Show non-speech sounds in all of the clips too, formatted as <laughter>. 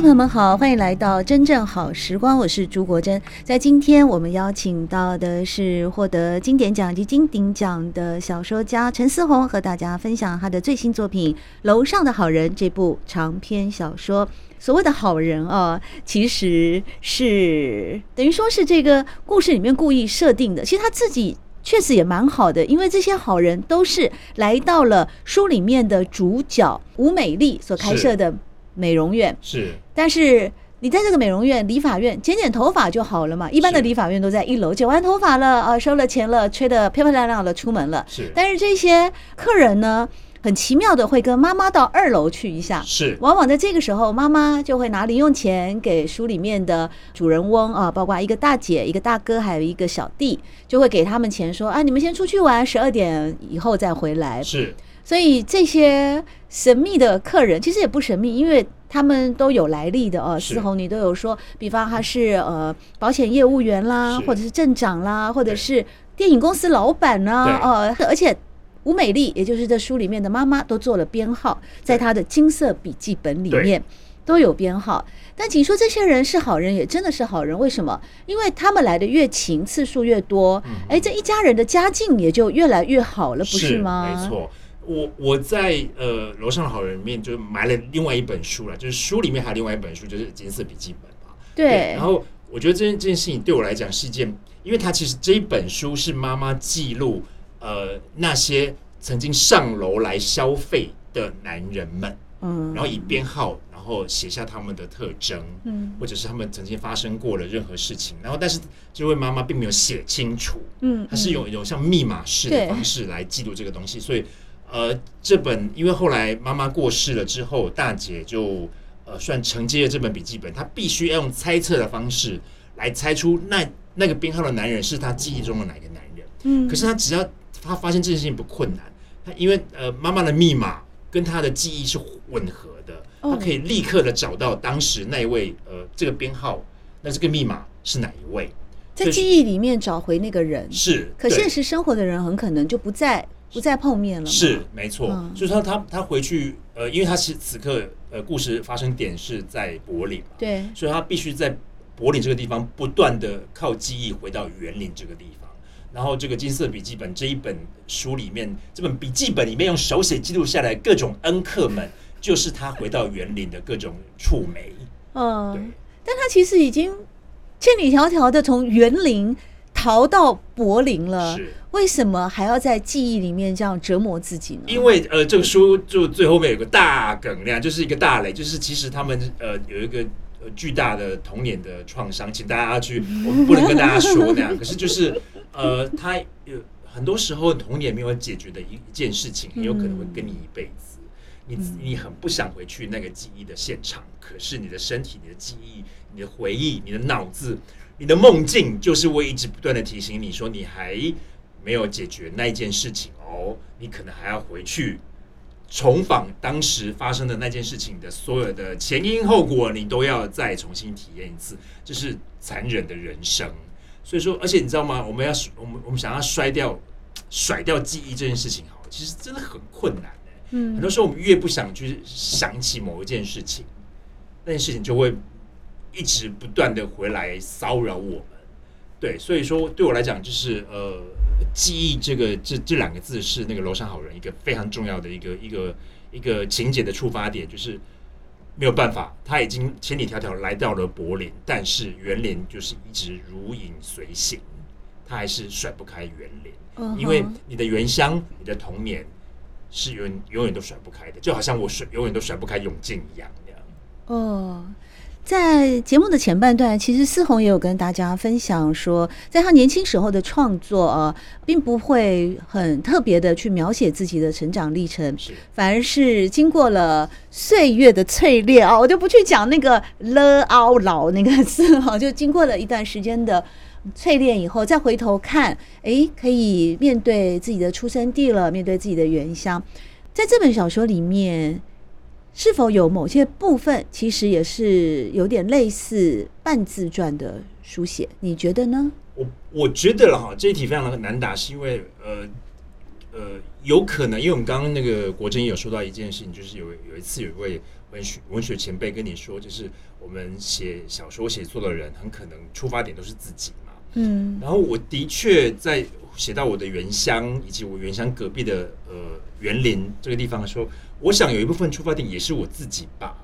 朋友们好，欢迎来到真正好时光，我是朱国珍。在今天，我们邀请到的是获得经典奖及金鼎奖的小说家陈思宏，和大家分享他的最新作品《楼上的好人》这部长篇小说。所谓的好人啊，其实是等于说是这个故事里面故意设定的。其实他自己确实也蛮好的，因为这些好人都是来到了书里面的主角吴美丽所开设的。美容院是，但是你在这个美容院、理发院剪剪头发就好了嘛。一般的理发院都在一楼，剪完头发了啊，收了钱了，吹得漂漂亮亮的出门了。是，但是这些客人呢，很奇妙的会跟妈妈到二楼去一下。是，往往在这个时候，妈妈就会拿零用钱给书里面的主人翁啊，包括一个大姐、一个大哥，还有一个小弟，就会给他们钱说，说啊，你们先出去玩，十二点以后再回来。是。所以这些神秘的客人其实也不神秘，因为他们都有来历的哦。思宏，你都有说，比方他是呃保险业务员啦，或者是镇长啦，或者是电影公司老板啦，哦，而且吴美丽，也就是这书里面的妈妈，都做了编号，在他的金色笔记本里面都有编号。但请说这些人是好人，也真的是好人，为什么？因为他们来的越勤，次数越多，哎，这一家人的家境也就越来越好了，不是吗？没错。我我在呃楼上的好人里面就买了另外一本书了，就是书里面还有另外一本书，就是金色笔记本嘛。对。对，然后我觉得这件这件事情对我来讲是一件，因为它其实这一本书是妈妈记录呃那些曾经上楼来消费的男人们，嗯，然后以编号，然后写下他们的特征，嗯，或者是他们曾经发生过的任何事情，然后但是这位妈妈并没有写清楚，嗯，她是用一种像密码式的方式来记录这个东西，所以。呃，这本因为后来妈妈过世了之后，大姐就呃算承接了这本笔记本，她必须要用猜测的方式来猜出那那个编号的男人是她记忆中的哪个男人。嗯，可是她只要她发现这件事情不困难，她因为呃妈妈的密码跟她的记忆是吻合的，她可以立刻的找到当时那一位呃这个编号，那这个密码是哪一位，在记忆里面找回那个人是，可现实生活的人很可能就不在。不再碰面了，是没错。所以说他他回去，呃，因为他是此刻呃故事发生点是在柏林嘛，对，所以他必须在柏林这个地方不断的靠记忆回到园林这个地方。然后这个金色笔记本这一本书里面，这本笔记本里面用手写记录下来各种恩客们，就是他回到园林的各种触媒。嗯，对，但他其实已经千里迢迢的从园林逃到柏林了。是。为什么还要在记忆里面这样折磨自己呢？因为呃，这个书就最后面有个大梗量，就是一个大雷，就是其实他们呃有一个呃巨大的童年的创伤，请大家去，<laughs> 我们不能跟大家说那样。可是就是呃，他有很多时候童年没有解决的一一件事情，很有可能会跟你一辈子。你你很不想回去那个记忆的现场，可是你的身体、你的记忆、你的回忆、你的脑子、你的梦境，就是会一直不断的提醒你说你还。没有解决那一件事情哦，你可能还要回去重访当时发生的那件事情的所有的前因后果，你都要再重新体验一次，这是残忍的人生。所以说，而且你知道吗？我们要我们我们想要摔掉甩掉记忆这件事情，好，其实真的很困难。嗯，很多时候我们越不想去想起某一件事情，那件事情就会一直不断的回来骚扰我们。对，所以说对我来讲，就是呃。记忆这个这这两个字是那个楼上好人一个非常重要的一个一个一个情节的触发点，就是没有办法，他已经千里迢迢来到了柏林，但是园林就是一直如影随形，他还是甩不开园林，uh huh. 因为你的原乡、你的童年是永永远都甩不开的，就好像我甩永远都甩不开永靖一样那样。哦。在节目的前半段，其实思宏也有跟大家分享说，在他年轻时候的创作啊，并不会很特别的去描写自己的成长历程，反而是经过了岁月的淬炼啊，我就不去讲那个了凹老那个字哈，就经过了一段时间的淬炼以后，再回头看，哎，可以面对自己的出生地了，面对自己的原乡，在这本小说里面。是否有某些部分其实也是有点类似半自传的书写？你觉得呢？我我觉得了哈，这一题非常的难答，是因为呃呃，有可能，因为我们刚刚那个国珍也有说到一件事情，就是有有一次有一位文学文学前辈跟你说，就是我们写小说写作的人，很可能出发点都是自己嘛。嗯，然后我的确在写到我的原乡以及我原乡隔壁的呃园林这个地方的时候。我想有一部分出发点也是我自己吧，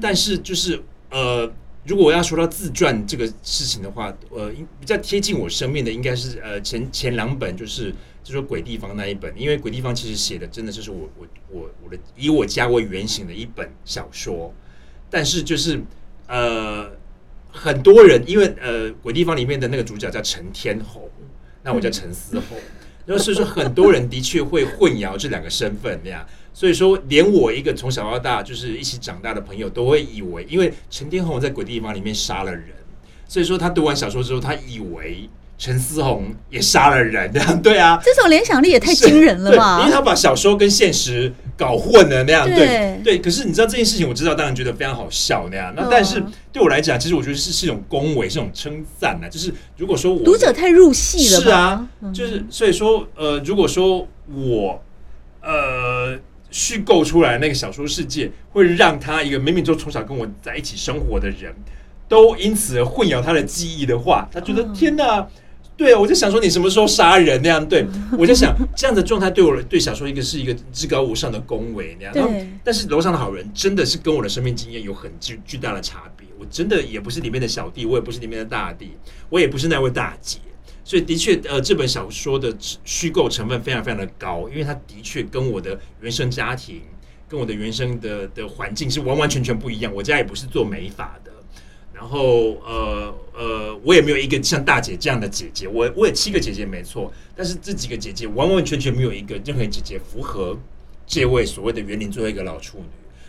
但是就是呃，如果我要说到自传这个事情的话，呃，比较贴近我生命的应该是呃前前两本，就是就说鬼地方那一本，因为鬼地方其实写的真的就是我我我我的以我家为原型的一本小说，但是就是呃很多人因为呃鬼地方里面的那个主角叫陈天侯，那我叫陈思侯，然后所以说很多人的确会混淆这两个身份那样。所以说，连我一个从小到大就是一起长大的朋友，都会以为，因为陈天红在鬼地方里面杀了人，所以说他读完小说之后，他以为陈思宏也杀了人，这 <laughs> 样对啊？这种联想力也太惊人了吧？因为他把小说跟现实搞混了那样，对对，可是你知道这件事情，我知道，当然觉得非常好笑那样。那但是对我来讲，其实我觉得是是一种恭维，是一种称赞啊。就是如果说我读者太入戏了，是啊，就是所以说，呃，如果说我，呃。虚构出来那个小说世界，会让他一个明明就从小跟我在一起生活的人，都因此而混淆他的记忆的话，他觉得天哪，对啊，我就想说你什么时候杀人那样？对，<laughs> 我就想这样的状态对我对小说一个是一个至高无上的恭维那样。对。但是楼上的好人真的是跟我的生命经验有很巨巨大的差别。我真的也不是里面的小弟，我也不是里面的大弟，我也不是那位大姐。所以的确，呃，这本小说的虚构成分非常非常的高，因为它的确跟我的原生家庭、跟我的原生的的环境是完完全全不一样。我家也不是做美发的，然后呃呃，我也没有一个像大姐这样的姐姐。我我有七个姐姐没错，但是这几个姐姐完完全全没有一个任何姐姐符合这位所谓的园林最后一个老处女。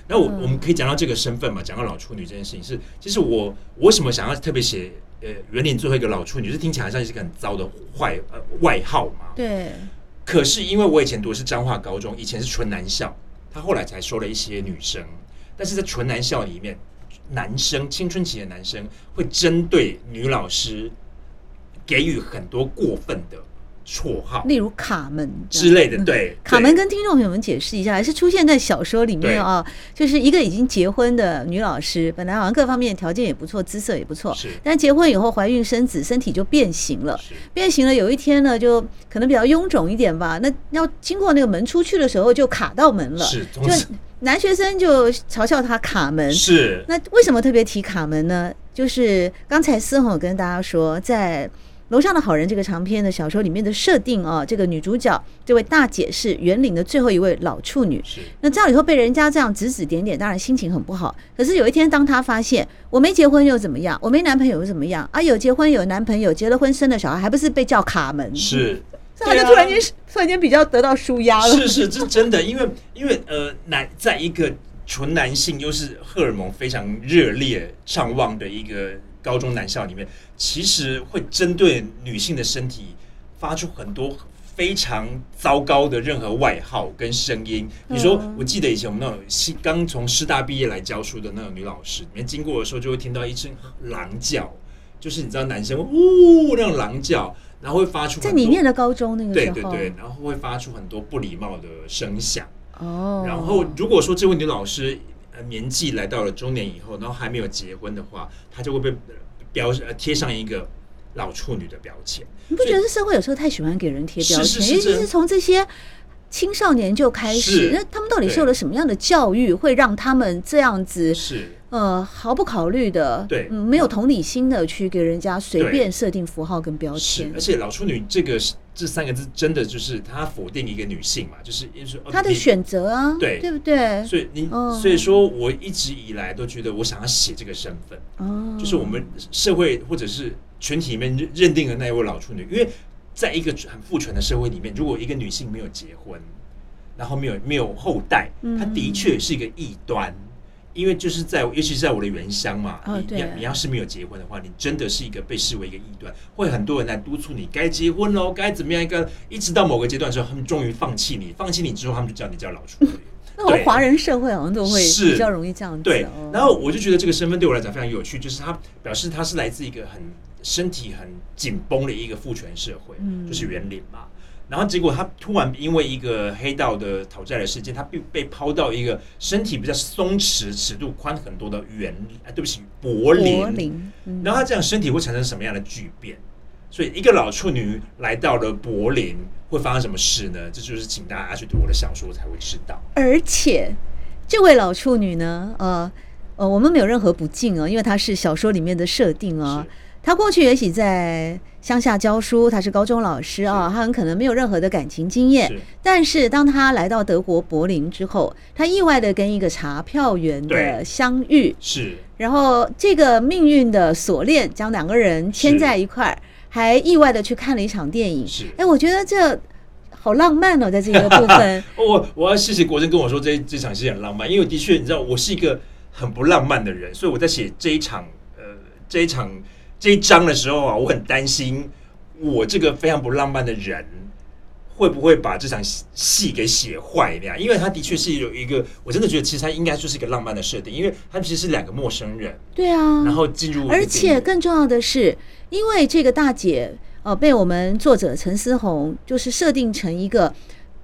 那我我们可以讲到这个身份嘛？讲到老处女这件事情是，其实我我为什么想要特别写？呃，园林最后一个老处女，是听起来像是一个很糟的坏呃外号嘛？对。可是因为我以前读的是彰化高中，以前是纯男校，他后来才收了一些女生。但是在纯男校里面，男生青春期的男生会针对女老师给予很多过分的。绰号，例如卡门之类的，对。卡门跟听众朋友们解释一下，还是出现在小说里面啊，就是一个已经结婚的女老师，本来好像各方面条件也不错，姿色也不错，是。但结婚以后怀孕生子，身体就变形了，变形了。有一天呢，就可能比较臃肿一点吧，那要经过那个门出去的时候，就卡到门了，是。就男学生就嘲笑他卡门，是。那为什么特别提卡门呢？就是刚才思宏有跟大家说，在。楼上的好人这个长篇的小说里面的设定啊，这个女主角这位大姐是园林的最后一位老处女。是。那这样以后被人家这样指指点点，当然心情很不好。可是有一天，当她发现我没结婚又怎么样？我没男朋友又怎么样？啊，有结婚有男朋友，结了婚生了小孩，还不是被叫卡门？是。她就突然间、啊、突然间比较得到舒压了。是是，这真的，因为因为呃，男在一个纯男性又是荷尔蒙非常热烈上旺的一个。高中男校里面，其实会针对女性的身体发出很多非常糟糕的任何外号跟声音。比如说，我记得以前我们那种刚从师大毕业来教书的那种女老师，里面经过的时候就会听到一声狼叫，就是你知道男生呜那种狼叫，然后会发出在你念的高中那个对对对，然后会发出很多不礼貌的声响。哦，然后如果说这位女老师。年纪来到了中年以后，然后还没有结婚的话，他就会被标呃贴上一个老处女的标签。你不觉得这社会有时候太喜欢给人贴标签？尤其是从这些青少年就开始，那他们到底受了什么样的教育，会让他们这样子？是呃毫不考虑的，对，嗯，没有同理心的去给人家随便设定符号跟标签。而且老处女这个这三个字真的就是他否定一个女性嘛，就是说他的选择啊，对对不对？所以你、哦、所以说我一直以来都觉得我想要写这个身份，哦，就是我们社会或者是群体里面认定的那一位老处女，因为在一个很父权的社会里面，如果一个女性没有结婚，然后没有没有后代，她的确是一个异端。嗯因为就是在，尤其是在我的原乡嘛，哦、你你要是没有结婚的话，你真的是一个被视为一个异端，会很多人来督促你该结婚喽，该怎么样一个，一直到某个阶段的时候，他们终于放弃你，放弃你之后，他们就叫你叫老处女。那我们华人社会好像都会比较容易这样子。对，然后我就觉得这个身份对我来讲非常有趣，就是他表示他是来自一个很身体很紧绷的一个父权社会，嗯、就是园林嘛。然后结果他突然因为一个黑道的讨债的事件，他被被抛到一个身体比较松弛、尺度宽很多的园，哎，对不起，柏林。柏林。然后他这样身体会产生什么样的巨变？所以一个老处女来到了柏林，会发生什么事呢？这就是请大家去读我的小说才会知道。而且这位老处女呢，呃呃，我们没有任何不敬啊，因为她是小说里面的设定啊。她过去也许在乡下教书，她是高中老师啊，她很可能没有任何的感情经验。但是当她来到德国柏林之后，她意外的跟一个查票员的相遇，是，然后这个命运的锁链将两个人牵在一块儿，还意外的去看了一场电影。是，哎，我觉得这好浪漫哦，在这个部分。<laughs> 我我要谢谢国珍跟我说这这场戏很浪漫，因为的确你知道我是一个很不浪漫的人，所以我在写这一场呃这一场。这一章的时候啊，我很担心我这个非常不浪漫的人会不会把这场戏给写坏那样，因为他的确是有一个，我真的觉得其实他应该就是一个浪漫的设定，因为他们其实是两个陌生人，对啊，然后进入，而且更重要的是，因为这个大姐呃被我们作者陈思宏就是设定成一个。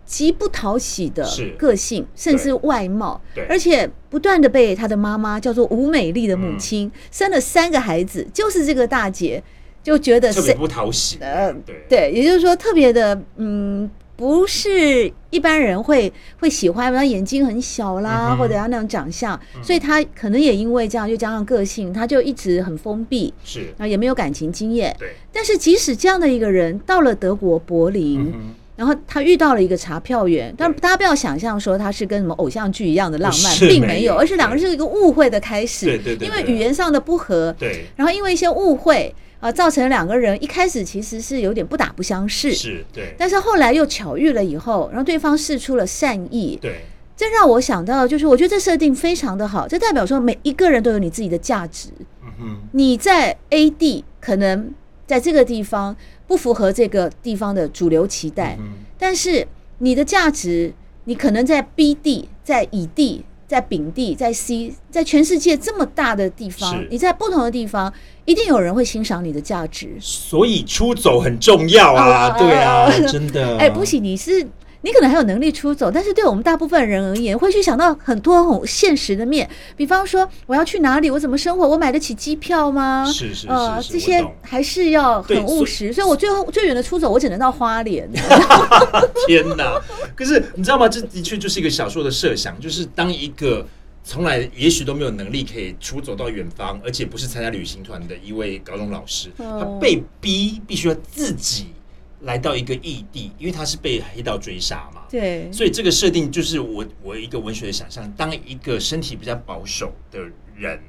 极不讨喜的个性，甚至外貌，而且不断的被她的妈妈叫做吴美丽的母亲、嗯、生了三个孩子，就是这个大姐就觉得特别不讨喜。呃，对对，也就是说特别的，嗯，不是一般人会会喜欢，他眼睛很小啦，嗯、或者要那种长相，嗯、所以他可能也因为这样，又加上个性，他就一直很封闭，是，然后也没有感情经验。对，但是即使这样的一个人到了德国柏林。嗯然后他遇到了一个查票员，但大家不要想象说他是跟什么偶像剧一样的浪漫，并没有，而是两个人是一个误会的开始。对对对，因为语言上的不合，对，然后因为一些误会啊，造成两个人一开始其实是有点不打不相识，是，对。但是后来又巧遇了以后，然后对方试出了善意，对，这让我想到，就是我觉得这设定非常的好，这代表说每一个人都有你自己的价值。嗯哼，你在 A 地可能在这个地方。不符合这个地方的主流期待，嗯、但是你的价值，你可能在 B 地、在乙地、在丙地、在 C，在全世界这么大的地方，你在不同的地方，一定有人会欣赏你的价值。所以出走很重要啊，对啊，真的。哎，不行，你是。你可能还有能力出走，但是对我们大部分人而言，会去想到很多很现实的面，比方说我要去哪里，我怎么生活，我买得起机票吗？是是是，呃，这些还是要很务实。所以我最后最远的出走，我只能到花莲。<laughs> 天哪！可是你知道吗？这的确就是一个小说的设想，就是当一个从来也许都没有能力可以出走到远方，而且不是参加旅行团的一位高中老师，他被逼必须要自己。来到一个异地，因为他是被黑道追杀嘛，对，所以这个设定就是我我一个文学的想象。当一个身体比较保守的人，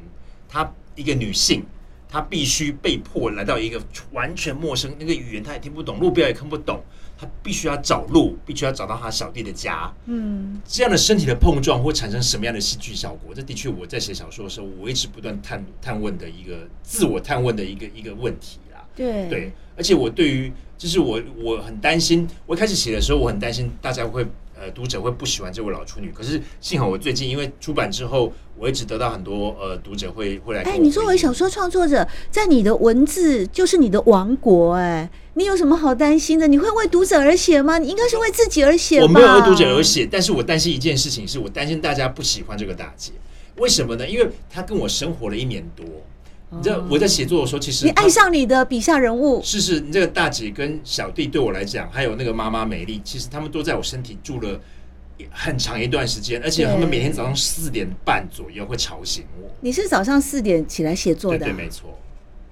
她一个女性，她必须被迫来到一个完全陌生，那个语言她也听不懂，路标也看不懂，她必须要找路，必须要找到她小弟的家。嗯，这样的身体的碰撞会产生什么样的戏剧效果？这的确我在写小说的时候，我一直不断探探问的一个自我探问的一个一个问题啦。对对，而且我对于。就是我我很担心，我一开始写的时候，我很担心大家会呃读者会不喜欢这位老处女。可是幸好我最近因为出版之后，我一直得到很多呃读者会会来。哎，你作为小说创作者，在你的文字就是你的王国，哎，你有什么好担心的？你会为读者而写吗？你应该是为自己而写。我没有为读者而写，但是我担心一件事情，是我担心大家不喜欢这个大姐。为什么呢？因为她跟我生活了一年多。你知道我在写作的时候，其实你爱上你的笔下人物是是，你这个大姐跟小弟对我来讲，还有那个妈妈美丽，其实他们都在我身体住了很长一段时间，而且他们每天早上四点半左右会吵醒我。你是早上四点起来写作的？对，对，没错。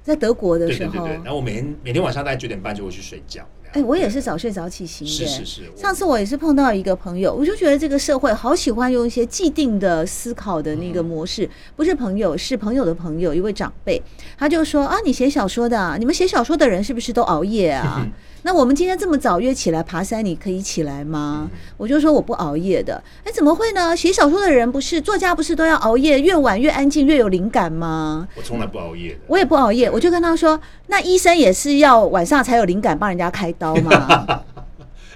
在德国的时候，对对对对，然后我每天每天晚上大概九点半就会去睡觉。哎，我也是早睡早起型的。是是是。上次我也是碰到一个朋友，我就觉得这个社会好喜欢用一些既定的思考的那个模式，不是朋友，是朋友的朋友，一位长辈，他就说啊，你写小说的啊，你们写小说的人是不是都熬夜啊？<laughs> 那我们今天这么早约起来爬山，你可以起来吗？嗯、我就说我不熬夜的。哎，怎么会呢？写小说的人不是作家，不是都要熬夜，越晚越安静，越有灵感吗？我从来不熬夜的。我也不熬夜，我就跟他说，那医生也是要晚上才有灵感帮人家开刀吗？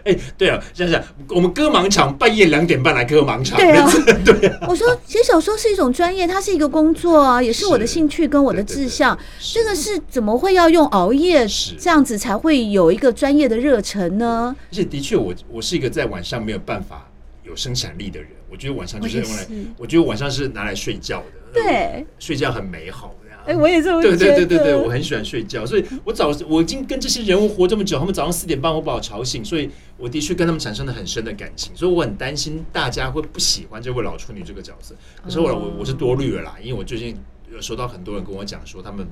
哎，对啊，想想我们割盲肠半夜两点半来割盲肠，对啊，<laughs> 对啊。我说写小说是一种专业，它是一个工作啊，也是我的兴趣跟我的志向。这个是怎么会要用熬夜这样子才会有一个专业的热忱呢？而且的确，我我是一个在晚上没有办法有生产力的人。我觉得晚上就是用来，我觉得晚上是拿来睡觉的。对，睡觉很美好。哎，我也这么觉得。对对对对对，我很喜欢睡觉，所以我早我已经跟这些人物活这么久，他们早上四点半我把我吵醒，所以我的确跟他们产生了很深的感情，所以我很担心大家会不喜欢这位老处女这个角色。可是我我我是多虑了啦，因为我最近有收到很多人跟我讲说，他们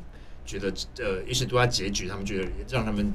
觉得呃，一直读他结局，他们觉得让他们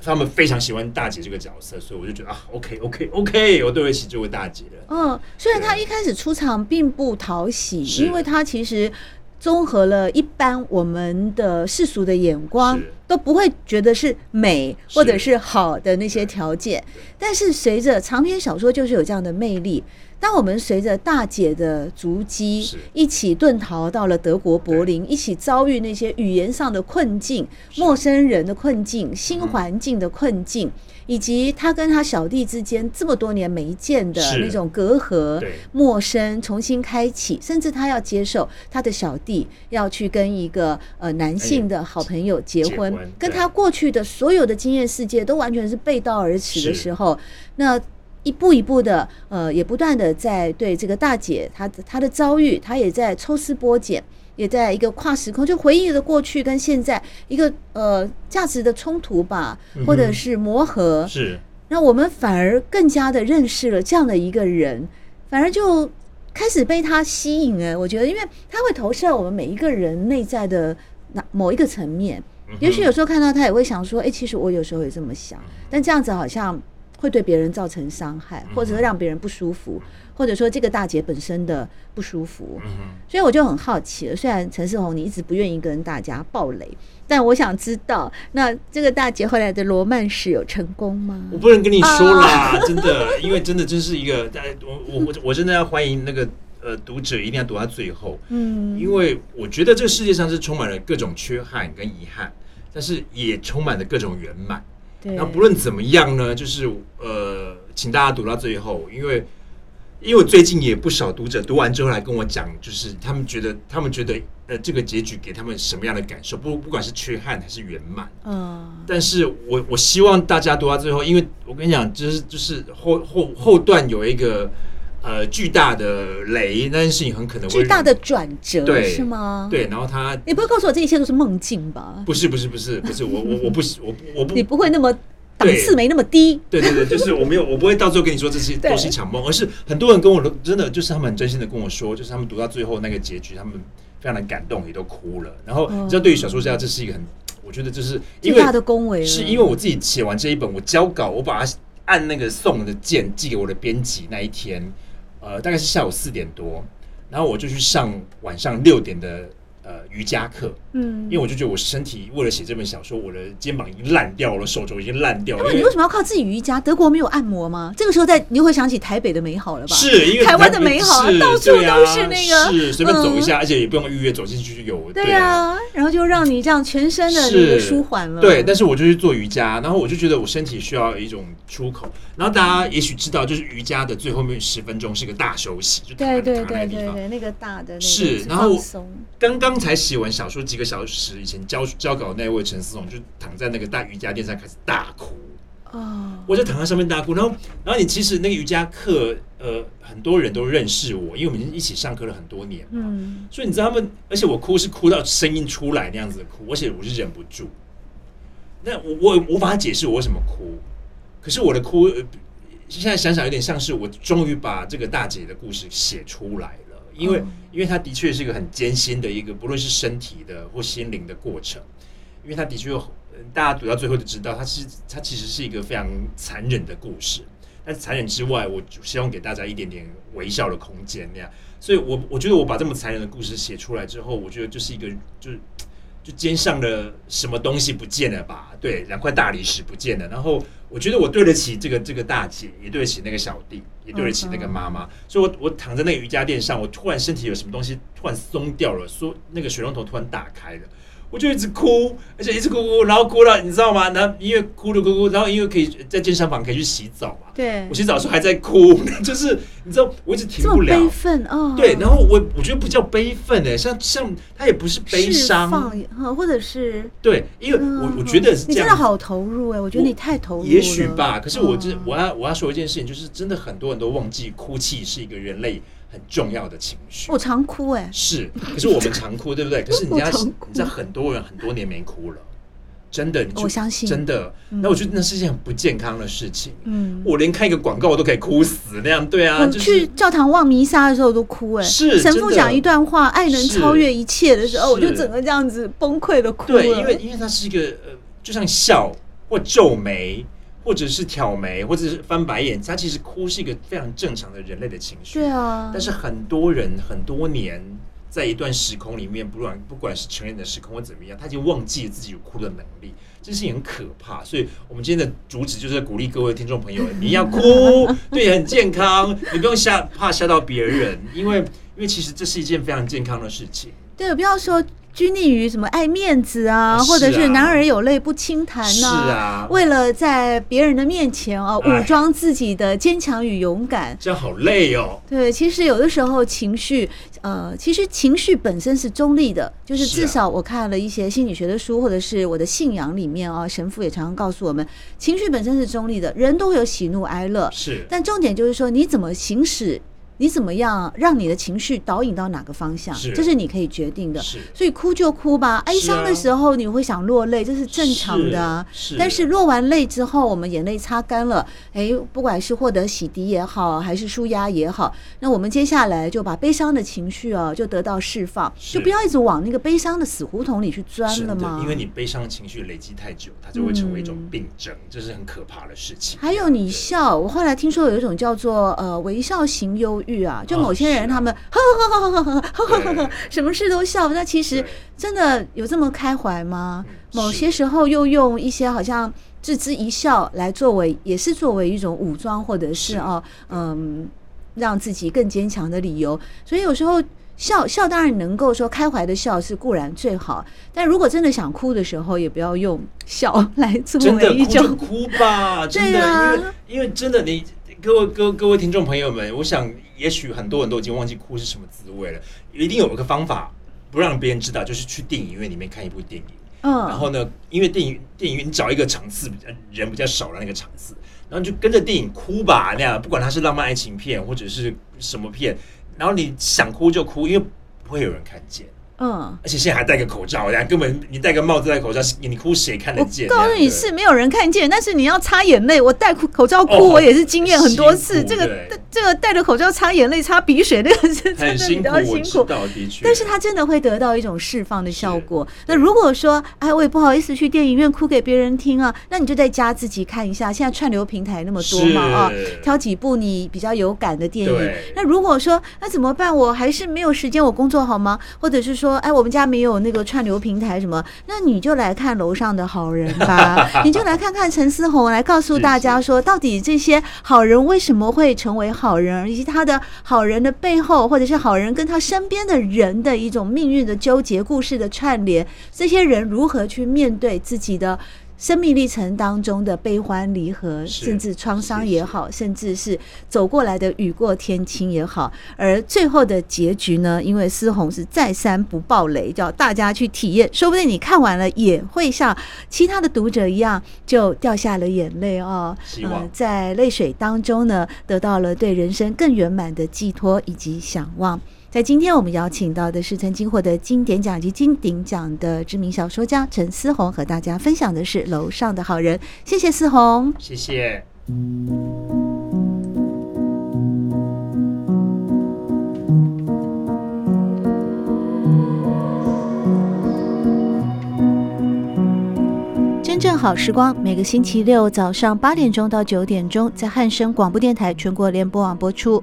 他们非常喜欢大姐这个角色，所以我就觉得啊，OK OK OK，我对得起这位大姐了。嗯，虽然她一开始出场并不讨喜，因为她其实。综合了一般我们的世俗的眼光，都不会觉得是美或者是好的那些条件。但是随着长篇小说就是有这样的魅力。当我们随着大姐的足迹一起遁逃到了德国柏林，一起遭遇那些语言上的困境、陌生人的困境、新环境的困境。以及他跟他小弟之间这么多年没见的那种隔阂、陌生，重新开启，甚至他要接受他的小弟要去跟一个呃男性的好朋友结婚，跟他过去的所有的经验世界都完全是背道而驰的时候，那一步一步的呃，也不断的在对这个大姐她她的遭遇，她也在抽丝剥茧。也在一个跨时空，就回忆的过去跟现在一个呃价值的冲突吧，或者是磨合，嗯、是。那我们反而更加的认识了这样的一个人，反而就开始被他吸引哎，我觉得，因为他会投射我们每一个人内在的那某一个层面，也许有时候看到他也会想说，哎，其实我有时候也这么想，但这样子好像会对别人造成伤害，或者是让别人不舒服。或者说这个大姐本身的不舒服，所以我就很好奇了。虽然陈世宏你一直不愿意跟大家爆雷，但我想知道，那这个大姐后来的罗曼史有成功吗？我不能跟你说啦，真的，因为真的真是一个，我我我我真的要欢迎那个呃读者一定要读到最后，嗯，因为我觉得这个世界上是充满了各种缺憾跟遗憾，但是也充满了各种圆满。对，那不论怎么样呢，就是呃，请大家读到最后，因为。因为我最近也不少读者读完之后来跟我讲，就是他们觉得，他们觉得，呃，这个结局给他们什么样的感受？不，不管是缺憾还是圆满，嗯。但是我我希望大家读到最后，因为我跟你讲，就是就是后后后段有一个呃巨大的雷，那件事情很可能会巨大的转折，对，是吗？对，然后他，你不会告诉我这一切都是梦境吧？不是，不是，不是，不是，我我我不我我不，你不会那么。档次没那么低，对对对，就是我没有，我不会到最后跟你说这些都是一场梦，而是很多人跟我真的就是他们很真心的跟我说，就是他们读到最后那个结局，他们非常的感动，也都哭了。然后你知道，对于小说家，这是一个很，我觉得这是因为的恭维，是因为我自己写完这一本，我交稿，我把它按那个送的键寄给我的编辑那一天，呃，大概是下午四点多，然后我就去上晚上六点的。呃，瑜伽课，嗯，因为我就觉得我身体为了写这本小说，我的肩膀已经烂掉了，手肘已经烂掉了。那你为什么要靠自己瑜伽？德国没有按摩吗？这个时候在，你会想起台北的美好了吧？是，因为台湾的美好，到处都是那个，是随便走一下，而且也不用预约，走进去就有。对啊，然后就让你这样全身的那个舒缓了。对，但是我就去做瑜伽，然后我就觉得我身体需要一种出口。然后大家也许知道，就是瑜伽的最后面十分钟是一个大休息，就对对对对对，那个大的是，然后刚刚才写完小说几个小时以前交交稿那位陈思总就躺在那个大瑜伽垫上开始大哭。哦，我就躺在上面大哭，然后然后你其实那个瑜伽课呃很多人都认识我，因为我们一起上课了很多年嘛，嗯，所以你知道他们，而且我哭是哭到声音出来那样子的哭，而且我是忍不住，那我我无法解释我为什么哭。可是我的哭，现在想想有点像是我终于把这个大姐的故事写出来了，因为、嗯、因为它的确是一个很艰辛的一个，不论是身体的或心灵的过程，因为它的确，大家读到最后就知道，它是它其实是一个非常残忍的故事。但是残忍之外，我希望给大家一点点微笑的空间，那样。所以我我觉得我把这么残忍的故事写出来之后，我觉得就是一个就是。肩上的什么东西不见了吧？对，两块大理石不见了。然后我觉得我对得起这个这个大姐，也对得起那个小弟，也对得起那个妈妈。所以我我躺在那个瑜伽垫上，我突然身体有什么东西突然松掉了，说那个水龙头突然打开了。我就一直哭，而且一直哭哭，然后哭了，你知道吗？然后因为哭了哭哭，然后因为可以在健身房可以去洗澡嘛。对，我洗澡的时候还在哭，就是你知道，我一直停不了。悲愤哦。对，然后我我觉得不叫悲愤哎，像像他也不是悲伤，放或者是对，因为我我觉得是这样，你真的好投入哎，我觉得你太投入了。也许吧，可是我这我要我要说一件事情，就是真的很多人都忘记哭泣是一个人类。很重要的情绪，我常哭哎、欸，是，可是我们常哭，对不对？<laughs> 可是你家，你知道很多人很多年没哭了，真的，我相信，真的。那、嗯、我觉得那是一件很不健康的事情。嗯，我连看一个广告我都可以哭死那样，对啊。就是、去教堂望弥撒的时候都哭哎、欸，是神父讲一段话，爱能超越一切的时候，我就整个这样子崩溃的哭了。对，因为因为它是一个呃，就像笑或皱眉。或者是挑眉，或者是翻白眼，他其实哭是一个非常正常的人类的情绪。对啊，但是很多人很多年在一段时空里面，不管不管是成人的时空或怎么样，他已经忘记了自己有哭的能力，这事情很可怕。所以，我们今天的主旨就是鼓励各位听众朋友，你要哭，<laughs> 对，很健康，你不用吓怕吓到别人，因为因为其实这是一件非常健康的事情。对，不要说。拘泥于什么爱面子啊，或者是男儿有泪不轻弹呐？是啊，为了在别人的面前啊，武装自己的坚强与勇敢，这样好累哦。对，其实有的时候情绪，呃，其实情绪本身是中立的，就是至少我看了一些心理学的书，或者是我的信仰里面啊，神父也常常告诉我们，情绪本身是中立的，人都会有喜怒哀乐，是，但重点就是说你怎么行使。你怎么样让你的情绪导引到哪个方向？这是你可以决定的。所以哭就哭吧，哀伤的时候你会想落泪，这是正常的。但是落完泪之后，我们眼泪擦干了，哎，不管是获得洗涤也好，还是舒压也好，那我们接下来就把悲伤的情绪啊，就得到释放，就不要一直往那个悲伤的死胡同里去钻了嘛。因为你悲伤的情绪累积太久，它就会成为一种病症，这是很可怕的事情。还有你笑，我后来听说有一种叫做呃微笑型忧郁。欲啊，就某些人他们呵呵呵呵呵呵呵呵呵，什么事都笑，那其实真的有这么开怀吗？某些时候又用一些好像置之一笑来作为，也是作为一种武装，或者是哦，嗯，让自己更坚强的理由。所以有时候笑笑当然能够说开怀的笑是固然最好，但如果真的想哭的时候，也不要用笑来作为一种哭吧。真的，因为因为真的你。各位各各位听众朋友们，我想也许很多人都已经忘记哭是什么滋味了。一定有一个方法不让别人知道，就是去电影院里面看一部电影。嗯，然后呢，因为电影电影院你找一个场次比较人比较少的那个场次，然后就跟着电影哭吧，那样不管它是浪漫爱情片或者是什么片，然后你想哭就哭，因为不会有人看见。嗯，而且现在还戴个口罩，呀，根本你戴个帽子戴口罩，你哭谁看得见？我告诉你是没有人看见，但是你要擦眼泪。我戴口罩哭，我也是经验很多次。这个这个戴着口罩擦眼泪、擦鼻水，那个是真的比较辛苦。但是他真的会得到一种释放的效果。那如果说，哎，我也不好意思去电影院哭给别人听啊，那你就在家自己看一下。现在串流平台那么多嘛，啊，挑几部你比较有感的电影。那如果说那怎么办？我还是没有时间，我工作好吗？或者是说？说哎，我们家没有那个串流平台什么，那你就来看楼上的好人吧，<laughs> 你就来看看陈思宏，来告诉大家说，到底这些好人为什么会成为好人，以及他的好人的背后，或者是好人跟他身边的人的一种命运的纠结、故事的串联，这些人如何去面对自己的。生命历程当中的悲欢离合，甚至创伤也好，甚至是走过来的雨过天晴也好，而最后的结局呢？因为思红是再三不爆雷，叫大家去体验，说不定你看完了也会像其他的读者一样，就掉下了眼泪哦。呃、在泪水当中呢，得到了对人生更圆满的寄托以及想望。在今天我们邀请到的是曾经获得经典奖及金鼎奖的知名小说家陈思宏，和大家分享的是《楼上的好人》。谢谢思宏，谢谢。真正好时光，每个星期六早上八点钟到九点钟，在汉声广播电台全国联播网播出。